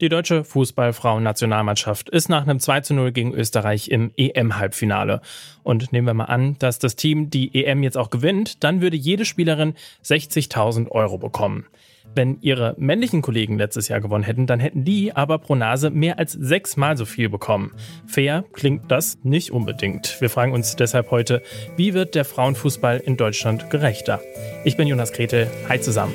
Die deutsche Fußballfrauen-Nationalmannschaft ist nach einem 2 zu 0 gegen Österreich im EM-Halbfinale. Und nehmen wir mal an, dass das Team die EM jetzt auch gewinnt, dann würde jede Spielerin 60.000 Euro bekommen. Wenn ihre männlichen Kollegen letztes Jahr gewonnen hätten, dann hätten die aber pro Nase mehr als sechsmal so viel bekommen. Fair klingt das nicht unbedingt. Wir fragen uns deshalb heute, wie wird der Frauenfußball in Deutschland gerechter? Ich bin Jonas Gretel. Hi zusammen.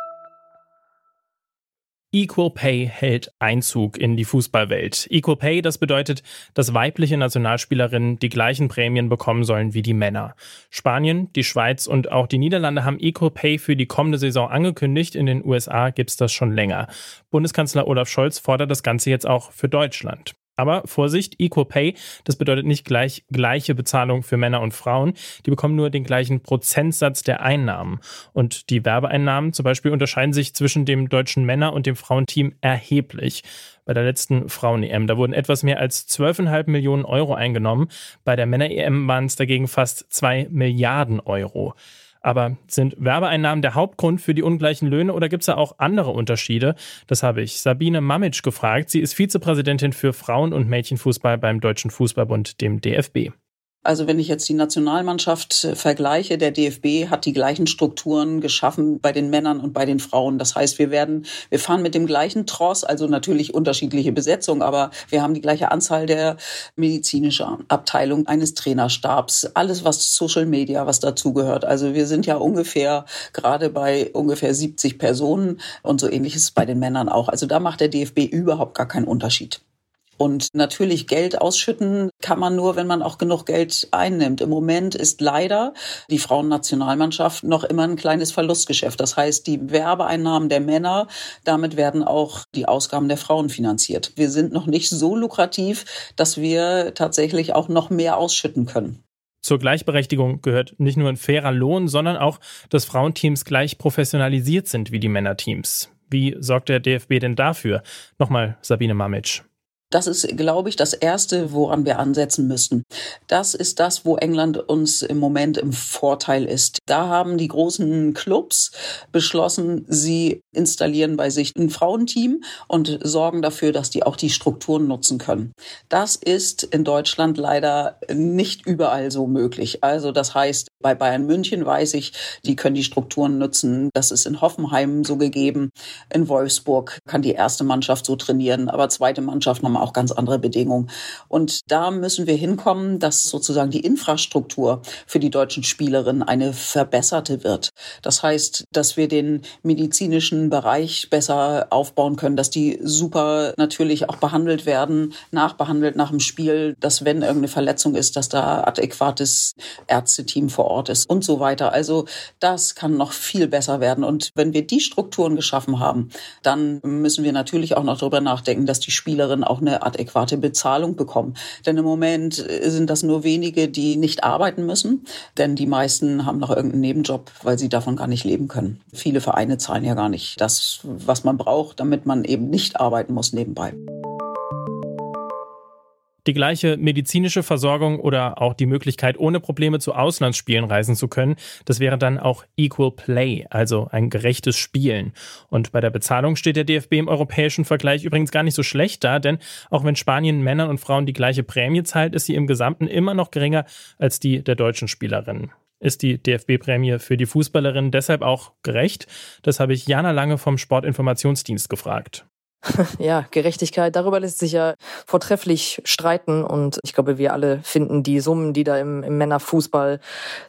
Equal Pay hält Einzug in die Fußballwelt. Equal Pay, das bedeutet, dass weibliche Nationalspielerinnen die gleichen Prämien bekommen sollen wie die Männer. Spanien, die Schweiz und auch die Niederlande haben Equal Pay für die kommende Saison angekündigt. In den USA gibt's das schon länger. Bundeskanzler Olaf Scholz fordert das Ganze jetzt auch für Deutschland. Aber Vorsicht, Equal Pay, das bedeutet nicht gleich gleiche Bezahlung für Männer und Frauen. Die bekommen nur den gleichen Prozentsatz der Einnahmen. Und die Werbeeinnahmen zum Beispiel unterscheiden sich zwischen dem deutschen Männer- und dem Frauenteam erheblich. Bei der letzten Frauen-EM, da wurden etwas mehr als 12,5 Millionen Euro eingenommen. Bei der Männer-EM waren es dagegen fast 2 Milliarden Euro. Aber sind Werbeeinnahmen der Hauptgrund für die ungleichen Löhne oder gibt es da auch andere Unterschiede? Das habe ich Sabine Mamitsch gefragt. Sie ist Vizepräsidentin für Frauen- und Mädchenfußball beim Deutschen Fußballbund, dem DFB. Also wenn ich jetzt die Nationalmannschaft äh, vergleiche, der DFB hat die gleichen Strukturen geschaffen bei den Männern und bei den Frauen. Das heißt, wir werden, wir fahren mit dem gleichen Tross, also natürlich unterschiedliche Besetzung, aber wir haben die gleiche Anzahl der medizinischen Abteilung eines Trainerstabs, alles was Social Media, was dazugehört. Also wir sind ja ungefähr gerade bei ungefähr 70 Personen und so ähnliches bei den Männern auch. Also da macht der DFB überhaupt gar keinen Unterschied. Und natürlich Geld ausschütten kann man nur, wenn man auch genug Geld einnimmt. Im Moment ist leider die Frauennationalmannschaft noch immer ein kleines Verlustgeschäft. Das heißt, die Werbeeinnahmen der Männer, damit werden auch die Ausgaben der Frauen finanziert. Wir sind noch nicht so lukrativ, dass wir tatsächlich auch noch mehr ausschütten können. Zur Gleichberechtigung gehört nicht nur ein fairer Lohn, sondern auch, dass Frauenteams gleich professionalisiert sind wie die Männerteams. Wie sorgt der DFB denn dafür? Nochmal Sabine Mamitsch. Das ist, glaube ich, das Erste, woran wir ansetzen müssten. Das ist das, wo England uns im Moment im Vorteil ist. Da haben die großen Clubs beschlossen, sie installieren bei sich ein Frauenteam und sorgen dafür, dass die auch die Strukturen nutzen können. Das ist in Deutschland leider nicht überall so möglich. Also das heißt, bei Bayern München weiß ich, die können die Strukturen nutzen. Das ist in Hoffenheim so gegeben. In Wolfsburg kann die erste Mannschaft so trainieren, aber zweite Mannschaft nochmal auch ganz andere Bedingungen. Und da müssen wir hinkommen, dass sozusagen die Infrastruktur für die deutschen Spielerinnen eine verbesserte wird. Das heißt, dass wir den medizinischen Bereich besser aufbauen können, dass die super natürlich auch behandelt werden, nachbehandelt nach dem Spiel, dass wenn irgendeine Verletzung ist, dass da adäquates Ärzteteam vor Ort ist und so weiter. Also das kann noch viel besser werden. Und wenn wir die Strukturen geschaffen haben, dann müssen wir natürlich auch noch darüber nachdenken, dass die Spielerinnen auch eine eine adäquate Bezahlung bekommen. Denn im Moment sind das nur wenige, die nicht arbeiten müssen, denn die meisten haben noch irgendeinen Nebenjob, weil sie davon gar nicht leben können. Viele Vereine zahlen ja gar nicht das, was man braucht, damit man eben nicht arbeiten muss nebenbei. Die gleiche medizinische Versorgung oder auch die Möglichkeit, ohne Probleme zu Auslandsspielen reisen zu können, das wäre dann auch Equal Play, also ein gerechtes Spielen. Und bei der Bezahlung steht der DFB im europäischen Vergleich übrigens gar nicht so schlecht da, denn auch wenn Spanien Männern und Frauen die gleiche Prämie zahlt, ist sie im Gesamten immer noch geringer als die der deutschen Spielerinnen. Ist die DFB-Prämie für die Fußballerinnen deshalb auch gerecht? Das habe ich Jana Lange vom Sportinformationsdienst gefragt. Ja, Gerechtigkeit, darüber lässt sich ja vortrefflich streiten und ich glaube, wir alle finden die Summen, die da im, im Männerfußball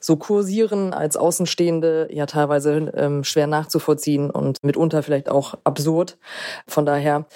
so kursieren, als Außenstehende ja teilweise ähm, schwer nachzuvollziehen und mitunter vielleicht auch absurd. Von daher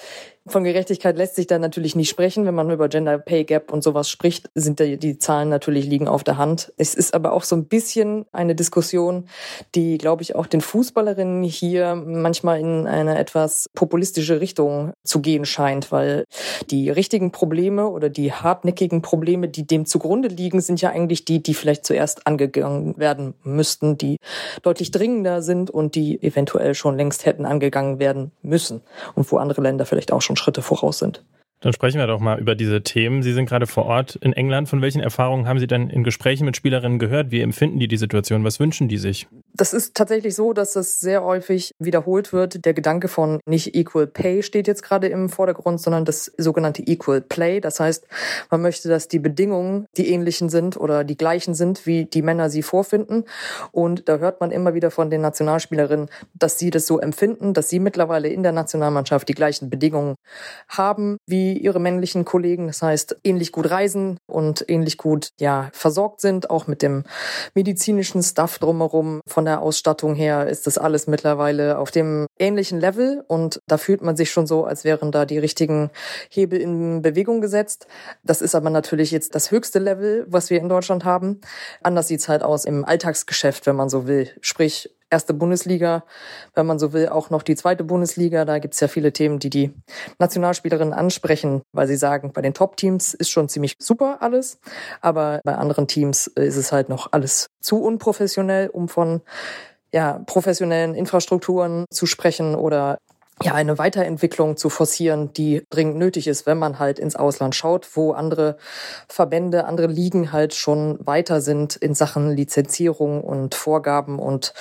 von Gerechtigkeit lässt sich da natürlich nicht sprechen. Wenn man über Gender Pay Gap und sowas spricht, sind die, die Zahlen natürlich liegen auf der Hand. Es ist aber auch so ein bisschen eine Diskussion, die, glaube ich, auch den Fußballerinnen hier manchmal in eine etwas populistische Richtung zu gehen scheint, weil die richtigen Probleme oder die hartnäckigen Probleme, die dem zugrunde liegen, sind ja eigentlich die, die vielleicht zuerst angegangen werden müssten, die deutlich dringender sind und die eventuell schon längst hätten angegangen werden müssen und wo andere Länder vielleicht auch schon Schritte voraus sind. Dann sprechen wir doch mal über diese Themen. Sie sind gerade vor Ort in England. Von welchen Erfahrungen haben Sie denn in Gesprächen mit Spielerinnen gehört? Wie empfinden die die Situation? Was wünschen die sich? Das ist tatsächlich so, dass das sehr häufig wiederholt wird. Der Gedanke von nicht Equal Pay steht jetzt gerade im Vordergrund, sondern das sogenannte Equal Play. Das heißt, man möchte, dass die Bedingungen die ähnlichen sind oder die gleichen sind, wie die Männer sie vorfinden. Und da hört man immer wieder von den Nationalspielerinnen, dass sie das so empfinden, dass sie mittlerweile in der Nationalmannschaft die gleichen Bedingungen haben wie ihre männlichen Kollegen. Das heißt, ähnlich gut reisen und ähnlich gut, ja, versorgt sind, auch mit dem medizinischen Stuff drumherum. Von der Ausstattung her ist das alles mittlerweile auf dem ähnlichen Level und da fühlt man sich schon so, als wären da die richtigen Hebel in Bewegung gesetzt. Das ist aber natürlich jetzt das höchste Level, was wir in Deutschland haben. Anders sieht's halt aus im Alltagsgeschäft, wenn man so will. Sprich, erste Bundesliga, wenn man so will, auch noch die zweite Bundesliga. Da gibt's ja viele Themen, die die Nationalspielerinnen ansprechen, weil sie sagen, bei den Top-Teams ist schon ziemlich super alles, aber bei anderen Teams ist es halt noch alles zu unprofessionell, um von ja, professionellen Infrastrukturen zu sprechen oder ja, eine Weiterentwicklung zu forcieren, die dringend nötig ist, wenn man halt ins Ausland schaut, wo andere Verbände, andere Ligen halt schon weiter sind in Sachen Lizenzierung und Vorgaben und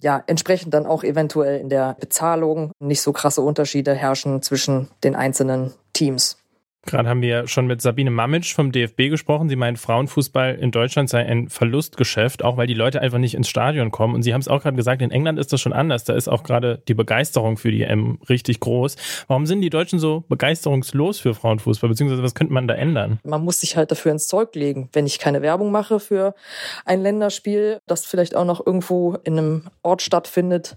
ja, entsprechend dann auch eventuell in der Bezahlung nicht so krasse Unterschiede herrschen zwischen den einzelnen Teams. Gerade haben wir schon mit Sabine Mamitsch vom DFB gesprochen. Sie meint, Frauenfußball in Deutschland sei ein Verlustgeschäft, auch weil die Leute einfach nicht ins Stadion kommen. Und Sie haben es auch gerade gesagt, in England ist das schon anders. Da ist auch gerade die Begeisterung für die EM richtig groß. Warum sind die Deutschen so begeisterungslos für Frauenfußball? Beziehungsweise was könnte man da ändern? Man muss sich halt dafür ins Zeug legen. Wenn ich keine Werbung mache für ein Länderspiel, das vielleicht auch noch irgendwo in einem Ort stattfindet,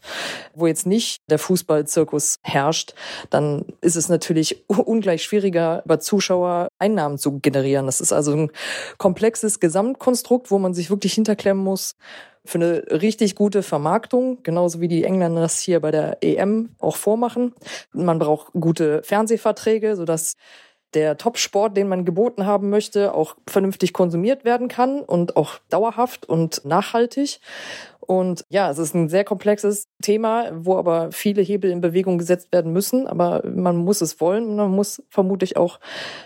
wo jetzt nicht der Fußballzirkus herrscht, dann ist es natürlich ungleich schwieriger, über Zuschauer Einnahmen zu generieren. Das ist also ein komplexes Gesamtkonstrukt, wo man sich wirklich hinterklemmen muss für eine richtig gute Vermarktung, genauso wie die Engländer das hier bei der EM auch vormachen. Man braucht gute Fernsehverträge, sodass der Top-Sport, den man geboten haben möchte, auch vernünftig konsumiert werden kann und auch dauerhaft und nachhaltig. Und ja, es ist ein sehr komplexes Thema, wo aber viele Hebel in Bewegung gesetzt werden müssen. Aber man muss es wollen und man muss vermutlich auch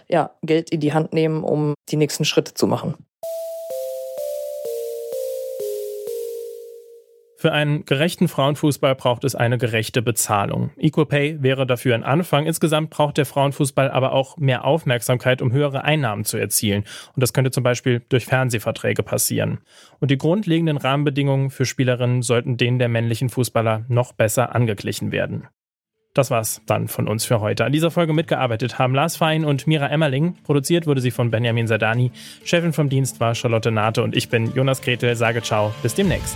ja, Geld in die Hand nehmen, um die nächsten Schritte zu machen. Für einen gerechten Frauenfußball braucht es eine gerechte Bezahlung. Equal Pay wäre dafür ein Anfang. Insgesamt braucht der Frauenfußball aber auch mehr Aufmerksamkeit, um höhere Einnahmen zu erzielen. Und das könnte zum Beispiel durch Fernsehverträge passieren. Und die grundlegenden Rahmenbedingungen für Spielerinnen sollten denen der männlichen Fußballer noch besser angeglichen werden. Das war's dann von uns für heute. An dieser Folge mitgearbeitet haben Lars Fein und Mira Emmerling. Produziert wurde sie von Benjamin Sadani. Chefin vom Dienst war Charlotte Nate und ich bin Jonas Gretel. Sage ciao, bis demnächst.